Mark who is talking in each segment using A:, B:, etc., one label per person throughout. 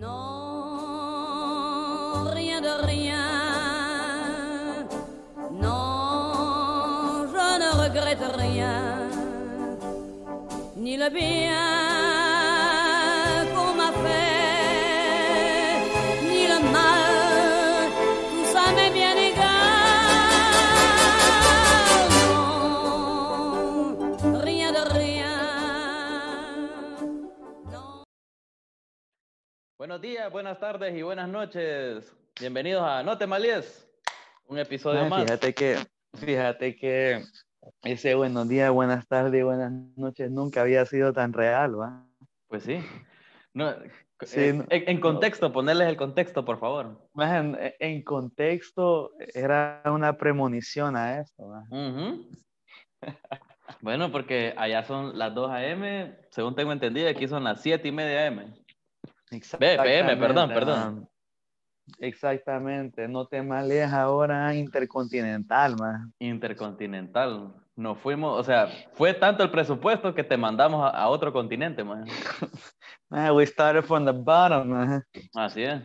A: Non, rien de rien. Non, je ne regrette rien. Ni le bien
B: Buenos días, buenas tardes y buenas noches. Bienvenidos a No te malies, un episodio más.
C: Fíjate que, fíjate que ese buenos días, buenas tardes y buenas noches nunca había sido tan real, ¿va?
B: Pues sí. No,
C: Sí,
B: eh,
C: no-
B: en, en contexto, ponerles el contexto, por favor.
C: En, en contexto, era una premonición a esto, ¿va?
B: Ujú. Bueno, porque allá son las 2 a.m., según tengo entendido, aquí son las 7 y media a.m. PM, perdón, perdón.
C: Exactamente, no te males ahora intercontinental, man.
B: Intercontinental. Nos fuimos, o sea, fue tanto el presupuesto que te mandamos a, a otro continente, man.
C: Man, we started from the bottom, man.
B: Así es.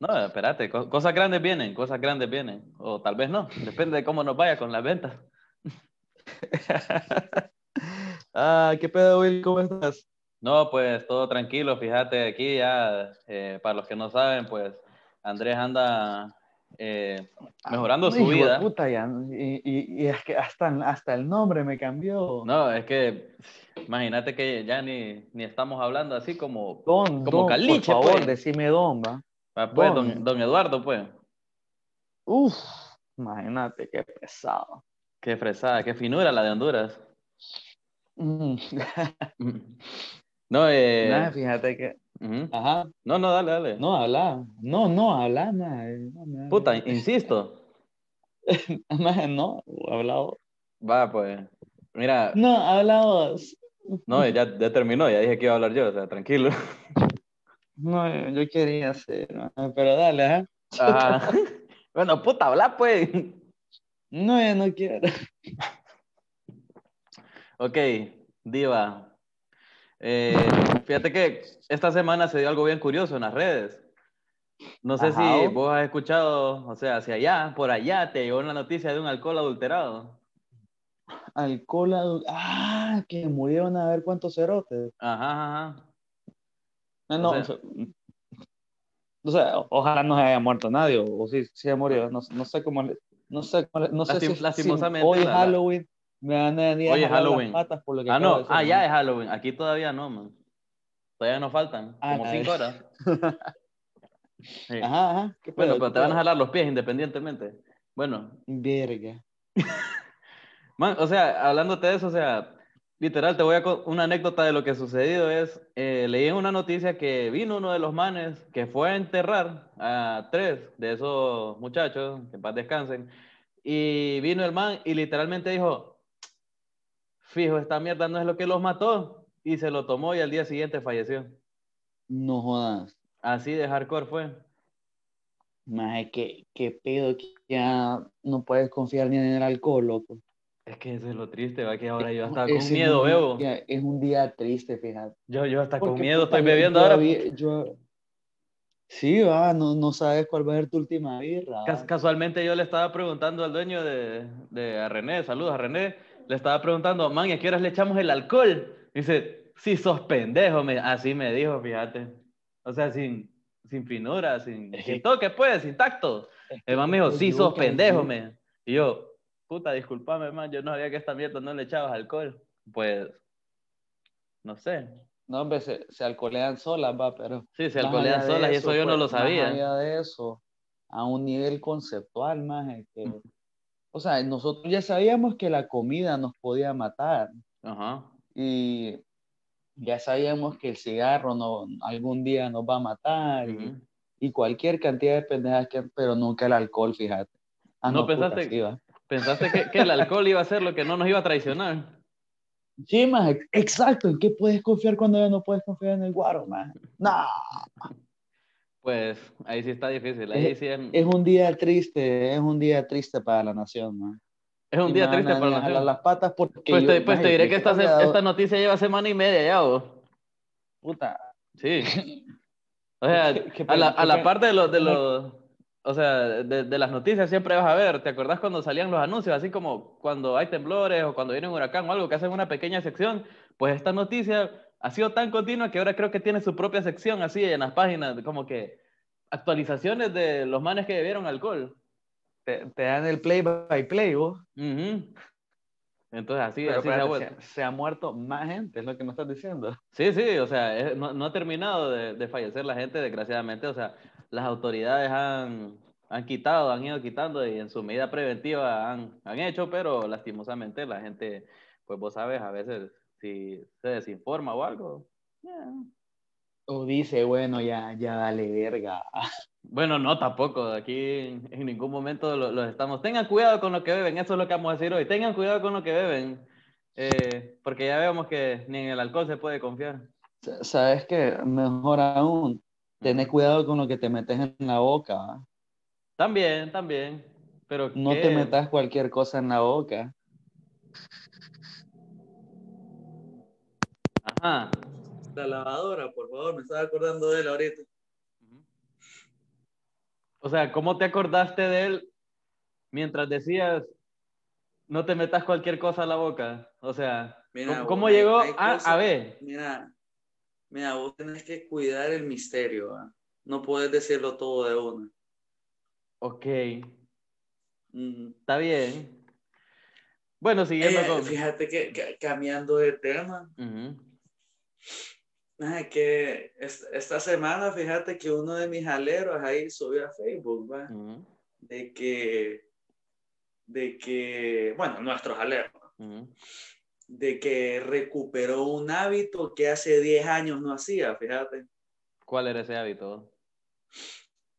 B: No, espérate, co- cosas grandes vienen, cosas grandes vienen. O tal vez no, depende de cómo nos vaya con las ventas.
C: ah, ¿qué pedo, Will? ¿Cómo estás?
B: No, pues todo tranquilo, fíjate aquí ya, eh, para los que no saben, pues Andrés anda eh, mejorando su vida.
C: puta, ya, y, y- y es que hasta, hasta el nombre me cambió.
B: No, es que imagínate que ya ni, ni estamos hablando así como,
C: Don,
B: como
C: don,
B: caliche,
C: por favor,
B: pues.
C: decime don, va.
B: Ah, pues, don,
C: Don.
B: don Eduardo, pues.
C: Uf, imagínate qué pesado.
B: Qué fresada, qué finura la de Honduras.
C: Mm.
B: No, eh,
C: fíjate que. Ajá.
B: no, no, dale, dale.
C: No, habla. No, no, habla, no, mae.
B: Puta, insisto.
C: No, hablado.
B: Va, pues. Mira,
C: No, hablamos.
B: no, ya, ya terminó, ya dije que iba a hablar yo, o sea, tranquilo.
C: No, yo quería hacer, pero dale, ajá.
B: Ajá. Bueno, puta, habla, pues.
C: No, ya no quiero.
B: Ok, Diva. Eh, fíjate que esta semana se dio algo bien curioso en las redes. No sé
C: Ajá.
B: si vos has escuchado, o sea, hacia allá, por allá, te llegó una noticia de un alcohol adulterado.
C: Alcohol. adu- Ah, que murieron a ver cuántos cerotes.
B: Ajá, ajá.
C: No, no,
B: O sea-
C: o sea, ojalá no se haya muerto nadie, o, o sí, sí ha murido, no, no sé cómo, no sé, no sé
B: Lastim-
C: si,
B: lastimosamente,
C: si hoy
B: la- la-
C: Halloween me van a venir a
B: Hoy es
C: jalar las
B: Halloween.
C: patas por lo que
B: Ah, no,
C: decir,
B: ah, ya es Halloween. Aquí todavía no, man. Todavía nos faltan
C: Ah,
B: como cinco horas. Sí.
C: Ajá, ajá. ¿qué
B: Bueno, pero te van a jalar los pies independientemente. Bueno,
C: Verga.
B: man, o sea, hablándote de eso, o sea, literal, te voy a una anécdota de lo que sucedido es, eh, leí en una noticia que vino uno de los manes que fue a enterrar a tres de esos muchachos, que en paz descansen, y vino el man y literalmente dijo, fijo, esta mierda no es lo que los mató, y se lo tomó y al día siguiente falleció.
C: No jodas.
B: Así de hardcore fue.
C: Maje, qué, qué pedo que ya no puedes confiar ni en el alcohol, loco.
B: Es que eso es lo triste, va que ahora yo hasta con miedo
C: un
B: bebo.
C: día- es un día triste, fíjate.
B: Yo, yo hasta con
C: Porque,
B: miedo
C: puta,
B: estoy bebiendo ahora.
C: yo- Sí, va, no, no sabes cuál va a ser tu última birra.
B: Cas-. Casualmente yo le estaba preguntando al dueño de, de a René, saludos a René, le estaba preguntando, man, ¿y a qué horas le echamos el alcohol? Y dice, sí, sos pendejo, me, así me dijo, fíjate. O sea, sin, sin finura, sin,
C: Es que-
B: sin toque, pues, sin tacto.
C: Es que
B: El man me dijo, sí, sos pendejo, me. Y yo, puta, discúlpame, man, yo no sabía que esta mierda no le echabas alcohol. Pues, no sé.
C: No, hombre, se, se alcoholean solas, va, pero.
B: Sí, se
C: más
B: alcoholean solas y eso yo no
C: pues,
B: lo
C: Más
B: sabía.
C: allá de eso, a un nivel conceptual, más que. O sea, nosotros ya sabíamos que la comida nos podía matar
B: Ajá.
C: y ya sabíamos que el cigarro no, algún día nos va a matar y,
B: Ujú.
C: y cualquier cantidad de pendejas, que, pero nunca el alcohol, fíjate. Ah,
B: ¿No
C: puta,
B: pensaste-. ¿Pensaste que, que el alcohol iba a ser lo que no nos iba a traicionar?
C: Sí, más, exacto. ¿En qué puedes confiar cuando ya no puedes confiar en el guaro, más? No,
B: Pues ahí sí está difícil. Ahí sí es,
C: es un día triste, es un día triste para la nación, man.
B: es un
C: Y
B: día
C: me van
B: triste para la nación.
C: las patas porque
B: Pues,
C: yo-
B: te, pues te diré que esta,
C: dado-
B: esta noticia lleva semana y media ya, vos.
C: puta,
B: Sí. O sea,
D: ¿Qué- qué
B: a la,
D: pena,
B: a la
D: qué
B: par de los, de los, o sea, de, de las noticias siempre vas a ver, ¿te acordás cuando salían los anuncios? Así como cuando hay temblores o cuando viene un huracán o algo que hacen una pequeña sección, pues esta noticia ha sido tan continua que ahora creo que tiene su propia sección así en las páginas, como que actualizaciones de los manes que bebieron alcohol.
D: Te, te dan el play by play, vos.
B: Ujú. Entonces así,
D: Pero
B: así se ha
D: se ha muerto más gente, es lo que me estás diciendo.
B: Sí, sí, o sea, es- no, no ha terminado de, de fallecer la gente, desgraciadamente. O sea, las autoridades han, han quitado, han ido quitando y en su medida preventiva han, han hecho, pero lastimosamente la gente, pues vos sabes, a veces si se desinforma o algo. yeah.
D: O dice, bueno, ya, ya dale verga.
B: Bueno, no, tampoco. Aquí en, ningún momento lo- los estamos. Tengan cuidado con lo que beben, eso es lo que vamos a decir hoy. Tengan cuidado con lo que beben, eh, porque ya vemos que ni en el alcohol se puede confiar.
D: Sa- ¿Sabes qué? Mejor aún, tener cuidado con lo que te metes en la boca.
B: También, también. Pero
D: No
B: ¿qué?
D: te metas cualquier cosa en la boca.
B: Ajá.
C: La lavadora, por favor, me estaba acordando de él ahorita.
B: O sea, ¿cómo te acordaste de él mientras decías no te metas cualquier cosa a la boca? O sea,
C: Mira,
B: ¿cómo, cómo
C: vos, hay-
B: llegó
C: hay
B: A
C: cosas-
B: a B?
C: Mira, mira, vos tenés que cuidar el misterio, ¿va? No puedes decirlo todo de una.
B: Ok, está bien. Bueno, siguiendo
C: Eh,
B: con...
C: Fíjate que, que- cambiando de tema. Ay, que es- esta semana, fíjate que uno de mis aleros ahí subió a Facebook, ¿va? De que, de que, bueno, nuestros aleros, de que recuperó un hábito que hace 10 años no hacía, fíjate.
B: ¿Cuál era ese hábito?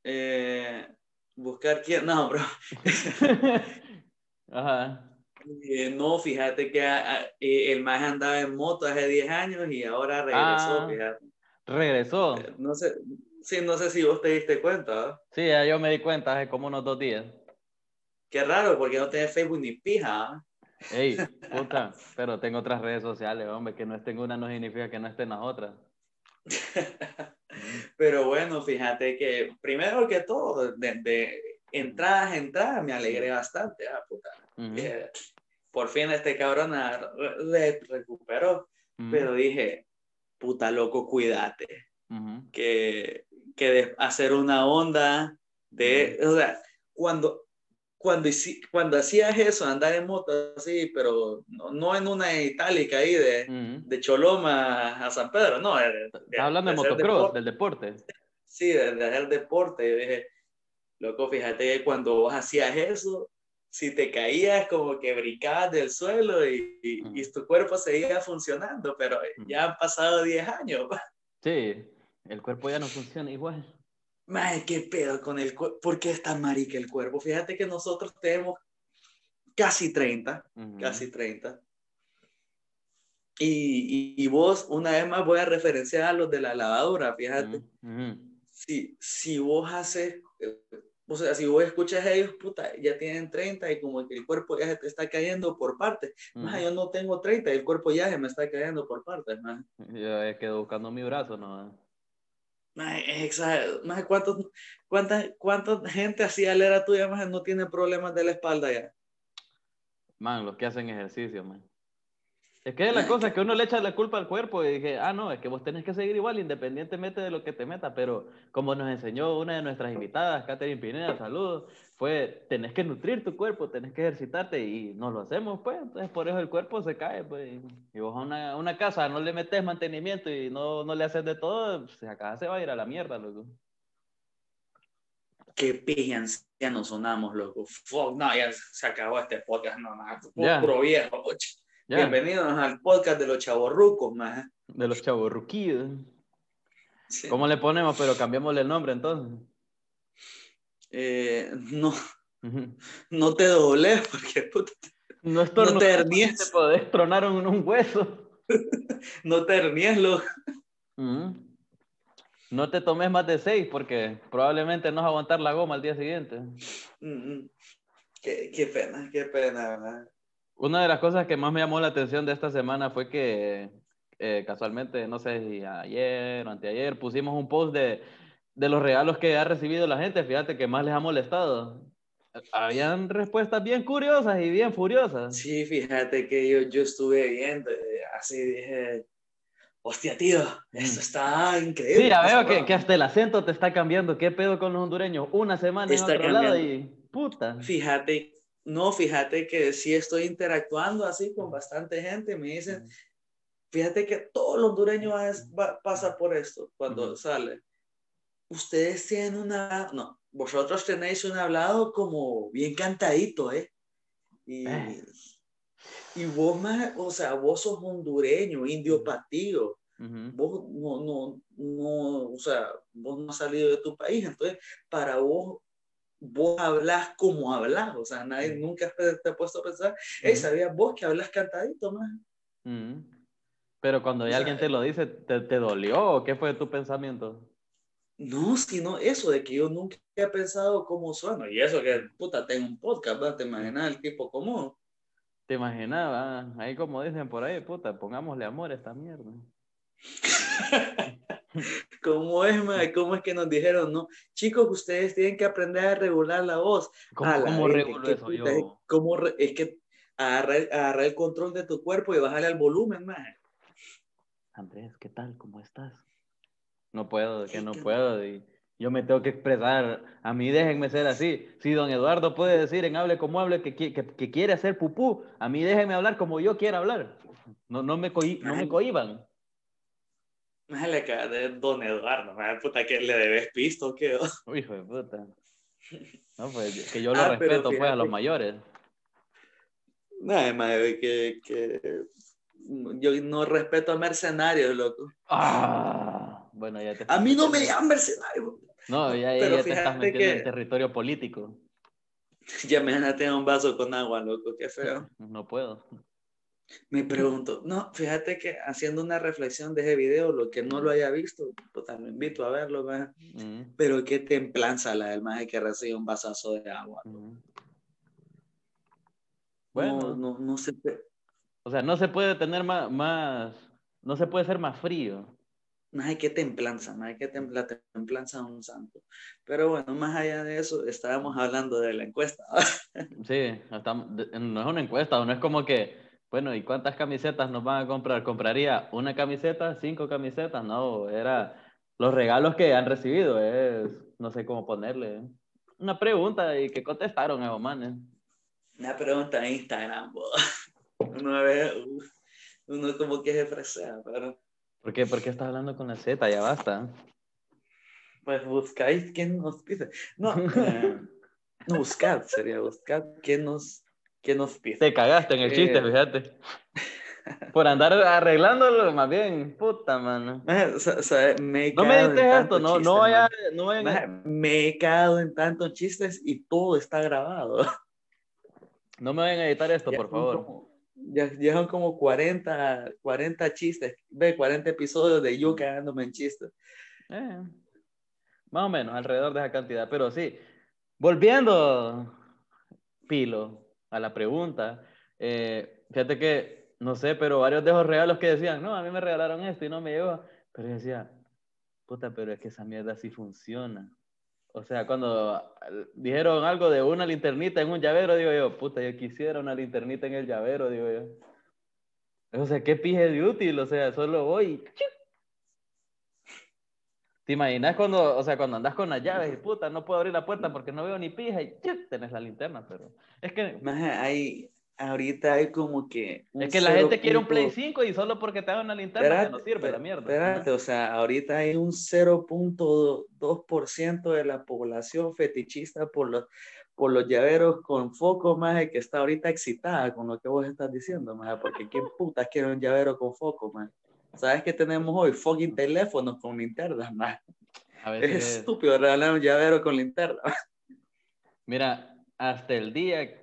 C: Eh, buscar quién, no, bro.
B: Ajá.
C: Eh, no, fíjate que ah, ah, eh, el más andaba en moto hace 10 años y ahora regresó,
B: Ah.
C: fíjate.
B: Regresó.
C: Eh, No sé, sí, no sé si vos te diste cuenta.
B: Sí, ya yo me di cuenta hace como unos dos días.
C: Qué raro, porque no tenés Facebook ni pija.
B: Ey, puta, pero tengo otras redes sociales, hombre, que no esté en una no significa que no esté en las otras.
C: Pero bueno, fíjate que primero que todo, de, de entradas a entradas, me alegré bastante. ah, puta.
B: Ujú,
C: Eh, por fin este cabrón re- recuperó,
B: ujú,
C: pero dije, puta loco, cuídate,
B: ujú.
C: que, que de hacer una onda de, o sea, cuando, cuando, cuando hacías eso, andar en moto así, pero no, no en una itálica ahí de,
B: Ujú.
C: de Choloma a San Pedro, no,
B: Estás hablando de
C: de
B: motocross,
C: deporte.
B: del deporte.
C: Sí, de, de hacer deporte. Yo dije, loco, fíjate que cuando vos hacías eso, si te caías como que brincabas del suelo y, y-
B: Ujú.
C: y tu cuerpo seguía funcionando, pero
B: Ujú.
C: ya han pasado 10 años.
B: Sí, el cuerpo ya no funciona igual.
C: Madre, qué pedo con el cuerpo. ¿Por qué es tan marica el cuerpo? Fíjate que nosotros tenemos casi 30,
B: Ujú.
C: casi 30. Y, y, y vos, una vez más, voy a referenciar a los de la lavadora, fíjate. Si, si vos haces, o sea, si vos escuchas a ellos, puta, ya tienen 30 y como que el cuerpo ya se te está cayendo por partes. Más yo no tengo 30 y el cuerpo ya se me está cayendo por partes, más.
B: Yo he quedado buscando mi brazo, ¿no?
C: Más, es exagerado. Más, ¿cuántos, cuánta, ¿Cuánta gente así a la era tuya más no tiene problemas de la espalda ya?
B: Man, los que hacen ejercicio, man. Es que es la cosa
C: qué-
B: que uno le echa la culpa al cuerpo y dije, ah, no, es que vos tenés que seguir igual independientemente de lo que te metas, pero como nos enseñó una de nuestras invitadas, Catherine Pineda, saludos, fue, tenés que nutrir tu cuerpo, tenés que ejercitarte y no lo hacemos, pues, entonces por eso el cuerpo se cae, pues, y vos a una, una casa no le metes mantenimiento y no, no le haces de todo, pues, acá se va a ir a la mierda, loco.
C: Qué pija ancianos sonamos, loco. Fuck, no, ya se acabó este podcast, no. Puro viejo. ocho.
B: Ya,
C: Bienvenidos al podcast de los chavorrucos, más.
B: de los chavos ¿Cómo le ponemos? Pero cambiémosle el nombre entonces.
C: Eh, no, no te dobles porque puta,
B: No,
C: No te hernies.
B: Te podés tronar un, un hueso.
C: no te hernies, loco.
B: No te tomes más de seis porque probablemente no vas a aguantar la goma al día siguiente.
C: Mm, mm. Qué, qué pena, qué pena, ¿verdad?
B: Una de las cosas que más me llamó la atención de esta semana fue que eh, casualmente, no sé si ayer o anteayer, pusimos un post de de los regalos que ha recibido la gente, fíjate que más les ha molestado. Habían respuestas bien curiosas y bien furiosas.
C: Sí, fíjate que yo, yo estuve viendo, eh, así dije, hostia, tío, esto está increíble.
B: Sí, ya veo que,
C: bravo".
B: que hasta el acento te está cambiando. ¿Qué pedo con los hondureños? Una semana
C: Está
B: en otro lado
C: cambiando.
B: y puta.
C: Fíjate, no, fíjate que sí estoy interactuando así con bastante gente, me dicen, fíjate que todos los hondureños es- va- pasa por esto cuando
B: Ujú.
C: sale. Ustedes tienen una, no, vosotros tenéis un hablado como bien cantadito, ¿eh? Y,
B: Eh.
C: y vos más, o sea, vos sos hondureño, indio patío,
B: Ujú.
C: vos no, no, no, o sea, vos no has salido de tu país, entonces para vos, vos hablas como hablas, o sea, nadie nunca te, ha puesto a pensar, hey. ¿sabías vos que hablas cantadito, más?
B: Pero cuando ya
C: O sea,
B: alguien te lo dice, ¿te, te dolió o qué fue tu pensamiento?
C: No, sino eso de que yo nunca he pensado cómo sueno, y eso que, puta, tengo un podcast, ¿verdad? ¿Te imaginas el tipo común?
B: ¿Te imaginabas? Ahí como dicen por ahí, puta, pongámosle amor a esta mierda.
C: ¿Cómo es, mae? ¿Cómo es que nos dijeron, no? Chicos, ustedes tienen que aprender a regular la voz.
B: ¿Cómo,
C: la
B: cómo regulo eso
C: puta,
B: yo?
C: ¿cómo re- es que agarrar, agarrar el control de tu cuerpo y bajarle al volumen, mae.
B: Andrés, ¿qué tal? ¿Cómo estás? No puedo, que no puedo. Y yo me tengo que expresar. A mí déjenme ser así. Si don Eduardo puede decir en hable como hable que, que, que quiere hacer pupú, a mí déjenme hablar como yo quiera hablar. No, no, me, cohi- no me cohiban.
C: Mae, le acaba de Don Eduardo, mae, puta, que le debes pisto, ¿qué?
B: Hijo de puta. No, pues que yo lo
C: Ah,
B: respeto pues a los mayores.
C: Nada, mae, que, que yo no respeto a mercenarios, loco.
B: Ah, bueno, ya te
C: A mí no me llaman mercenario.
B: No, ya, ya- ya te estás metiendo en
C: que-
B: territorio político.
C: Ya me tener un vaso con agua, loco, qué feo.
B: No puedo.
C: Me pregunto, no, fíjate que haciendo una reflexión de ese video, lo que no lo haya visto, puta, me invito a verlo, Pero qué templanza la del maje que recibe un vasazo de agua. Bueno,
B: Bueno,
C: no, no, no se
B: o sea, no se puede tener más, más, no se puede ser más frío.
C: maje, qué templanza, maje, qué templa, templanza un santo. Pero bueno, más allá de eso, estábamos hablando de la encuesta.
B: Sí, estamos- de- no es una encuesta, no es como que, bueno, ¿y cuántas camisetas nos van a comprar? ¿Compraría una camiseta, cinco camisetas? No, era los regalos que han recibido, es, no sé cómo ponerle, una pregunta y que contestaron esos manes.
C: Una pregunta en Instagram, bo. uno ve, uno como que se fresea, pero
B: ¿Por qué? ¿Por qué estás hablando con la Z? Ya basta.
C: pues buscáis quién nos pide. No, eh, no buscad, sería buscad quién nos, quién nos pide.
B: Te cagaste en el chiste,
C: Eh.
B: fíjate. Por andar arreglándolo, más bien, puta, mano.
C: Me
B: No me dices esto, no,
C: chiste,
B: no vaya, no vayan a-
C: Maje, me he cagado en tantos chistes y todo está grabado.
B: no me vayan a editar esto,
C: Ya
B: por favor.
C: como- ya, ya son como 40, 40 chistes, ve, 40 episodios de yo cagándome en chistes.
B: Eh, más o menos, alrededor de esa cantidad. Pero sí, volviendo, Pilo, a la pregunta, eh, fíjate que, no sé, pero varios de esos regalos que decían, no, a mí me regalaron esto y no me llegó. Pero yo decía, puta, pero es que esa mierda sí funciona. O sea, cuando eh, dijeron algo de una linternita en un llavero, digo yo, puta, yo quisiera una linternita en el llavero, digo yo. O sea, qué pije de útil, o sea, solo voy. ¿Te imaginas cuando, o sea, cuando andas con las llaves y puta, no puedo abrir la puerta porque no veo ni pija y ¡chic! tenés la linterna, pero es que,
C: Maje, hay, ahorita hay como que...
B: es que la gente
C: 0
B: quiere un Play
C: punto-
B: 5 y solo porque te dan una linterna no sirve la mierda.
C: Espérate, o sea, ahorita hay un 0.2% de la población fetichista por los, por los llaveros con foco, más que está ahorita excitada con lo que vos estás diciendo, más porque ¿quién putas quiere un llavero con foco, más? ¿Sabes qué tenemos hoy? Fucking teléfonos con linternas, más.
B: A
C: Es
B: veces,
C: estúpido regalar un llavero con linterna.
B: mira, hasta el día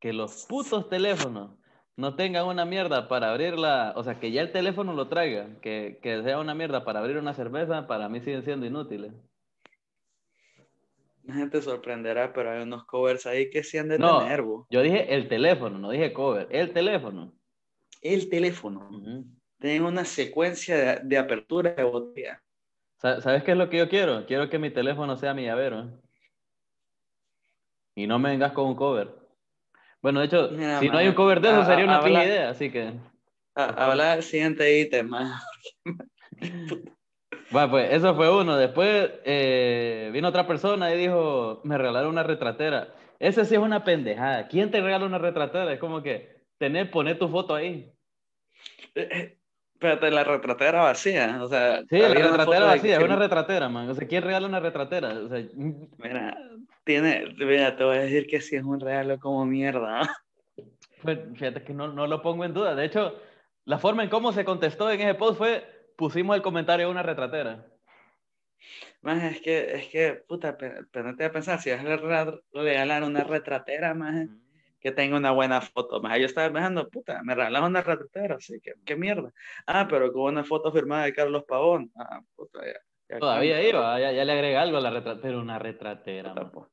B: que los putos teléfonos no tengan una mierda para abrirla, o sea, que ya el teléfono lo traiga, que, que sea una mierda para abrir una cerveza, para mí siguen siendo inútiles.
C: La gente sorprenderá, pero hay unos covers ahí que sí han de
B: No.
C: tener, bo.
B: Yo dije el teléfono, no dije cover, el teléfono.
C: El teléfono.
B: Ujú.
C: Tienen una secuencia de, de apertura de botella.
B: Sa- ¿Sabes qué es lo que yo quiero? Quiero que mi teléfono sea mi llavero. Y no me vengas con un cover. Bueno, de hecho,
C: Mira,
B: si no
C: man,
B: hay un cover de eso,
C: a-
B: sería una
C: habla-
B: idea, así que...
C: Habla del siguiente ítem.
B: Bueno, pues eso fue uno. Después eh, vino otra persona y dijo, me regalaron una retratera. Ese sí es una pendejada. ¿Quién te regala una retratera? Es como que tener, poner tu foto ahí.
C: Espérate, la retratera vacía. O sea,
B: Sí, la retratera vacía, es
C: que-
B: una retratera, man. O sea, ¿quién regala una retratera? O sea,
C: Mira, tiene, mira, te voy a decir que sí es un regalo como mierda.
B: pues, fíjate que no, no lo pongo en duda. De hecho, la forma en cómo se contestó en ese post fue, pusimos el comentario de una retratera.
C: Más es que, es que, puta, ponete a pensar, si vas a re- regalar una retratera, más que tenga una buena foto, más yo estaba pensando, puta, me regalas una retratera, sí, qué, qué mierda. Ah, pero con una foto firmada de Carlos Pavón. Ah, puta, ya. ya
B: Todavía iba, ya, ya le agrega algo a la retratera, pero una retratera,
C: puta, pues,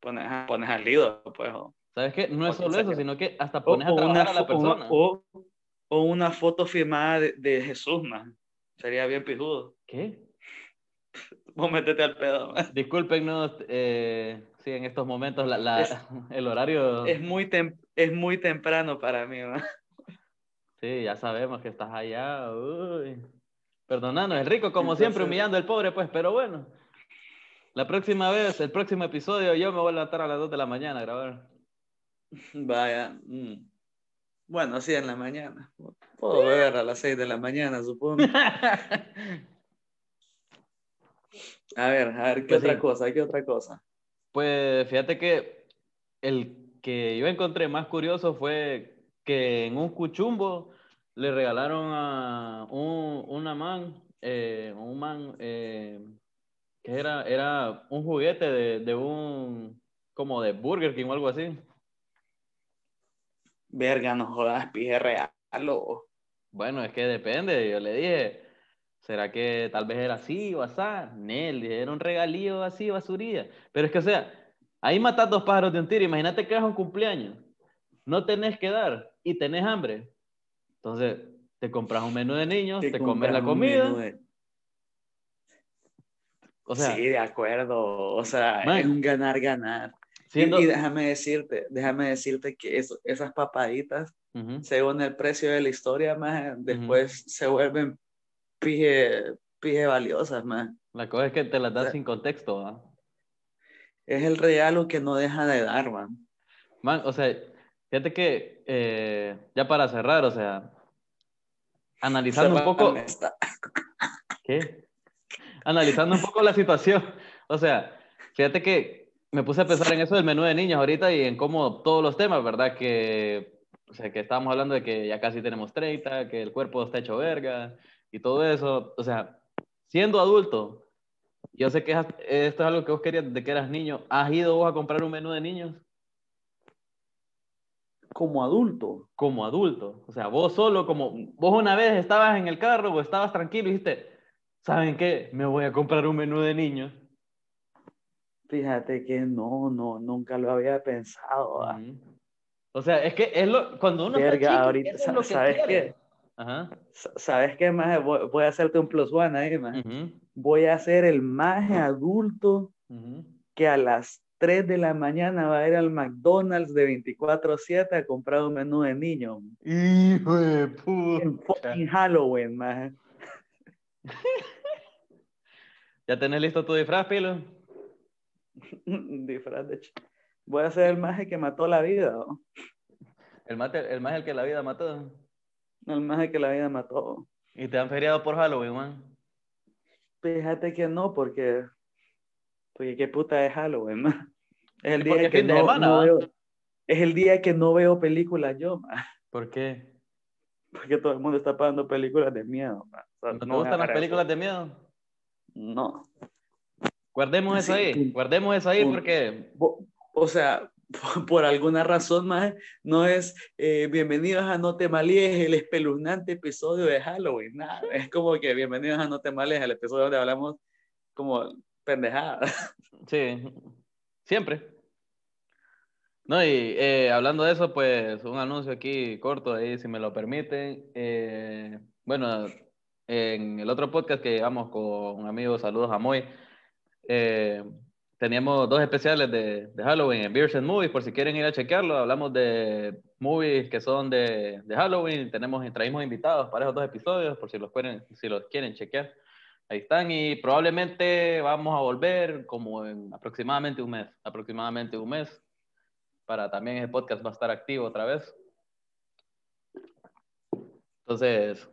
C: Pones, pones al lido, pues. O,
B: ¿Sabes qué? No es solo eso,
C: que-
B: sino que hasta
C: o-
B: pones a
C: o
B: a la
C: una-
B: persona.
C: o, o una foto firmada de, de Jesús, man. Sería bien pijudo.
B: ¿Qué?
C: Vos metete al pedo, man.
B: Discúlpenos, eh, sí, en estos momentos la, la-
C: Es-
B: el horario,
C: Es muy, tem- es muy temprano para mí, man.
B: sí, ya sabemos que estás allá, uy. Perdonanos, el rico como siempre
C: Entonces-
B: humillando al pobre, pues, pero bueno. La próxima vez, el próximo episodio, yo me voy a levantar a las 2 de la mañana a grabar.
C: Vaya. mm. Bueno, sí, en la mañana. Puedo beber a las 6 de la mañana, supongo. A ver, a ver, ¿qué
B: Pues
C: otra
B: sí.
C: cosa? ¿Qué otra cosa?
B: Pues fíjate que el que yo encontré más curioso fue que en un cuchumbo le regalaron a un, una man, eh, un man, eh, que era, era un juguete de, de un, como de Burger King o algo así.
C: Verga, no jodas, pije real.
B: Bueno, es que depende, yo le dije, ¿será que tal vez era así o así? Nel, era un regalío así, basurilla. Pero es que, o sea, ahí matas dos pájaros de un tiro. Imagínate que es un cumpleaños, no tenés que dar y tenés hambre. Entonces, te compras un menú de niños, te, comes la comida.
C: de-
B: O sea,
C: sí, de acuerdo. O sea,
B: Man.
C: es un ganar-ganar. Y-
B: siendo...
C: Y, déjame decirte, déjame decirte que eso- esas papaditas, según el precio de la historia, más después se vuelven pije, pije valiosas, más.
B: La cosa es que te las das sin contexto, ¿va?
C: Es el regalo que no deja de dar, man.
B: Man, o sea, fíjate que eh, ya para cerrar, o sea, analizando un poco... ¿Qué? Analizando un poco la situación. O sea, fíjate que me puse a pensar en eso del menú de niños ahorita y en cómo todos los temas, ¿verdad? Que, o sea, que estábamos hablando de que ya casi tenemos 30, que el cuerpo está hecho verga y todo eso. O sea, siendo adulto, yo sé que es- esto es algo que vos querías desde que eras niño. ¿Has ido vos a comprar un menú de niños?
C: Como adulto.
B: como adulto. O sea, vos solo, como vos una vez estabas en el carro o estabas tranquilo y dijiste, ¿saben qué? Me voy a comprar un menú de niños.
C: Fíjate que no, no, nunca lo había pensado. ah.
B: Ujú. O sea, es que es lo, cuando uno está
C: Verga,
B: chico,
C: ahorita,
B: es lo que
C: ¿sabes
B: quiere.
C: qué?
B: Ajá.
C: ¿Sabes qué, más? Voy, voy a hacerte un plus one ahí, Voy a ser el más adulto que a las 3 de la mañana va a ir al McDonald's de 24-7 a comprar un menú de niño.
B: Hijo de
C: En
B: puta.
C: fucking Halloween, más.
B: ¿Ya tenés listo tu disfraz, Pilo?
C: Disfraz de ch- Voy a ser el maje que mató la vida.
B: El, mate, el el que la vida mató.
C: El maje que la vida mató.
B: Y te han feriado por Halloween, man.
C: Fíjate que no, porque. Porque qué puta es Halloween, man. Es el día que no,
B: semana,
C: no
B: ¿va?
C: veo. Es el día que no veo películas yo, man.
B: ¿Por qué?
C: Porque todo el mundo está pagando películas de miedo, man. O sea,
B: ¿No te
C: no
B: gustan las películas de miedo?
C: No.
B: Guardemos eso ahí, guardemos eso ahí porque
C: O sea, por, por alguna razón más, no es eh, bienvenidos a No te malíes, el espeluznante episodio de Halloween. Nada, es como que bienvenidos a No te malíes, el episodio donde hablamos como pendejadas.
B: Sí, siempre. No, y eh, hablando de eso, pues un anuncio aquí corto ahí, si me lo permiten. Eh, bueno, en el otro podcast que llevamos con un amigo, saludos a Moy, eh, teníamos dos especiales de, de, Halloween en Beers and Movies, por si quieren ir a chequearlo. Hablamos de movies que son de, de Halloween, tenemos, traímos invitados para esos dos episodios, por si los, pueden, si los quieren chequear. Ahí están y probablemente vamos a volver como en aproximadamente un mes, aproximadamente un mes, para también el podcast va a estar activo otra vez. Entonces,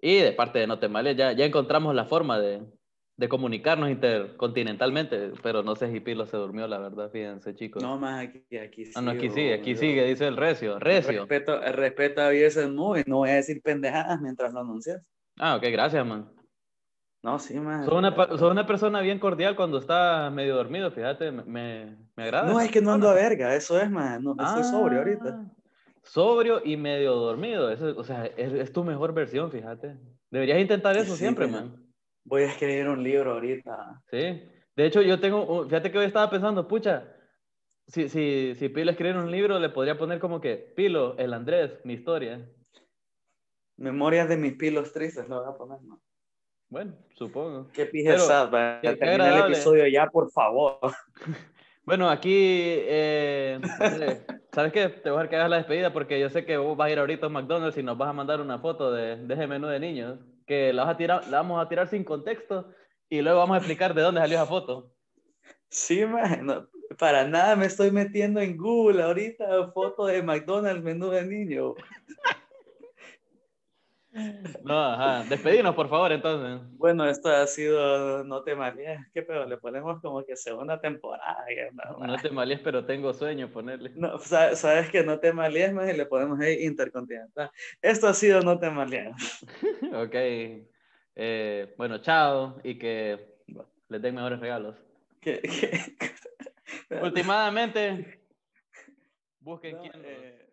B: y de parte de Notemales, ya, ya encontramos la forma de, de comunicarnos intercontinentalmente, pero no sé si Pilo se durmió, la verdad, fíjense, chicos.
C: No, más aquí, aquí
B: sí. Ah, no, aquí sigue, aquí sigue, dice el recio, recio.
C: Respeto, respeto a Biesen Movie, no voy a decir pendejadas mientras lo anuncias.
B: Ah, ok, gracias, man.
C: No, sí, man.
B: Soy una, soy una persona bien cordial cuando está medio dormido, fíjate, me, me agrada.
C: No, es que no ando a verga, eso es, man, no, estoy sobrio ahorita.
B: Ah, sobrio y medio dormido, eso, o sea, es, es tu mejor versión, fíjate. Deberías intentar eso
C: Sí,
B: siempre,
C: pero-
B: man.
C: Voy a escribir un libro ahorita.
B: Sí. De hecho, yo tengo, fíjate que hoy estaba pensando, pucha, si, si, si Pilo escribiera un libro, le podría poner como que, Pilo, el Andrés, mi historia.
C: Memorias de mis pilos tristes, lo voy a poner, man.
B: Bueno, supongo.
C: Qué pijezad, va.
B: qué- qué
C: el episodio ya, por favor.
B: Bueno, aquí, eh, ¿sabes qué? Te voy a dejar que hagas la despedida porque yo sé que vos vas a ir ahorita a McDonald's y nos vas a mandar una foto de, de ese menú de niños, que la, vas a tirar, la vamos a tirar sin contexto y luego vamos a explicar de dónde salió esa foto.
C: Sí, man, no, para nada me estoy metiendo en Google ahorita, foto de McDonald's, menú de niño.
B: No, ajá. Despedinos, por favor, entonces.
C: Bueno, esto ha sido No te malíes. ¿Qué pedo? Le ponemos como que segunda temporada. no,
B: No te malíes, pero tengo sueño, ponerle.
C: No, sa- sabes que no te malíes más y le ponemos ahí intercontinental. Esto ha sido No te malíes.
B: Ok. Eh, bueno, chao y que les den mejores regalos.
C: Que- que-
B: Últimamente, busquen
C: No,
B: quién.
C: eh,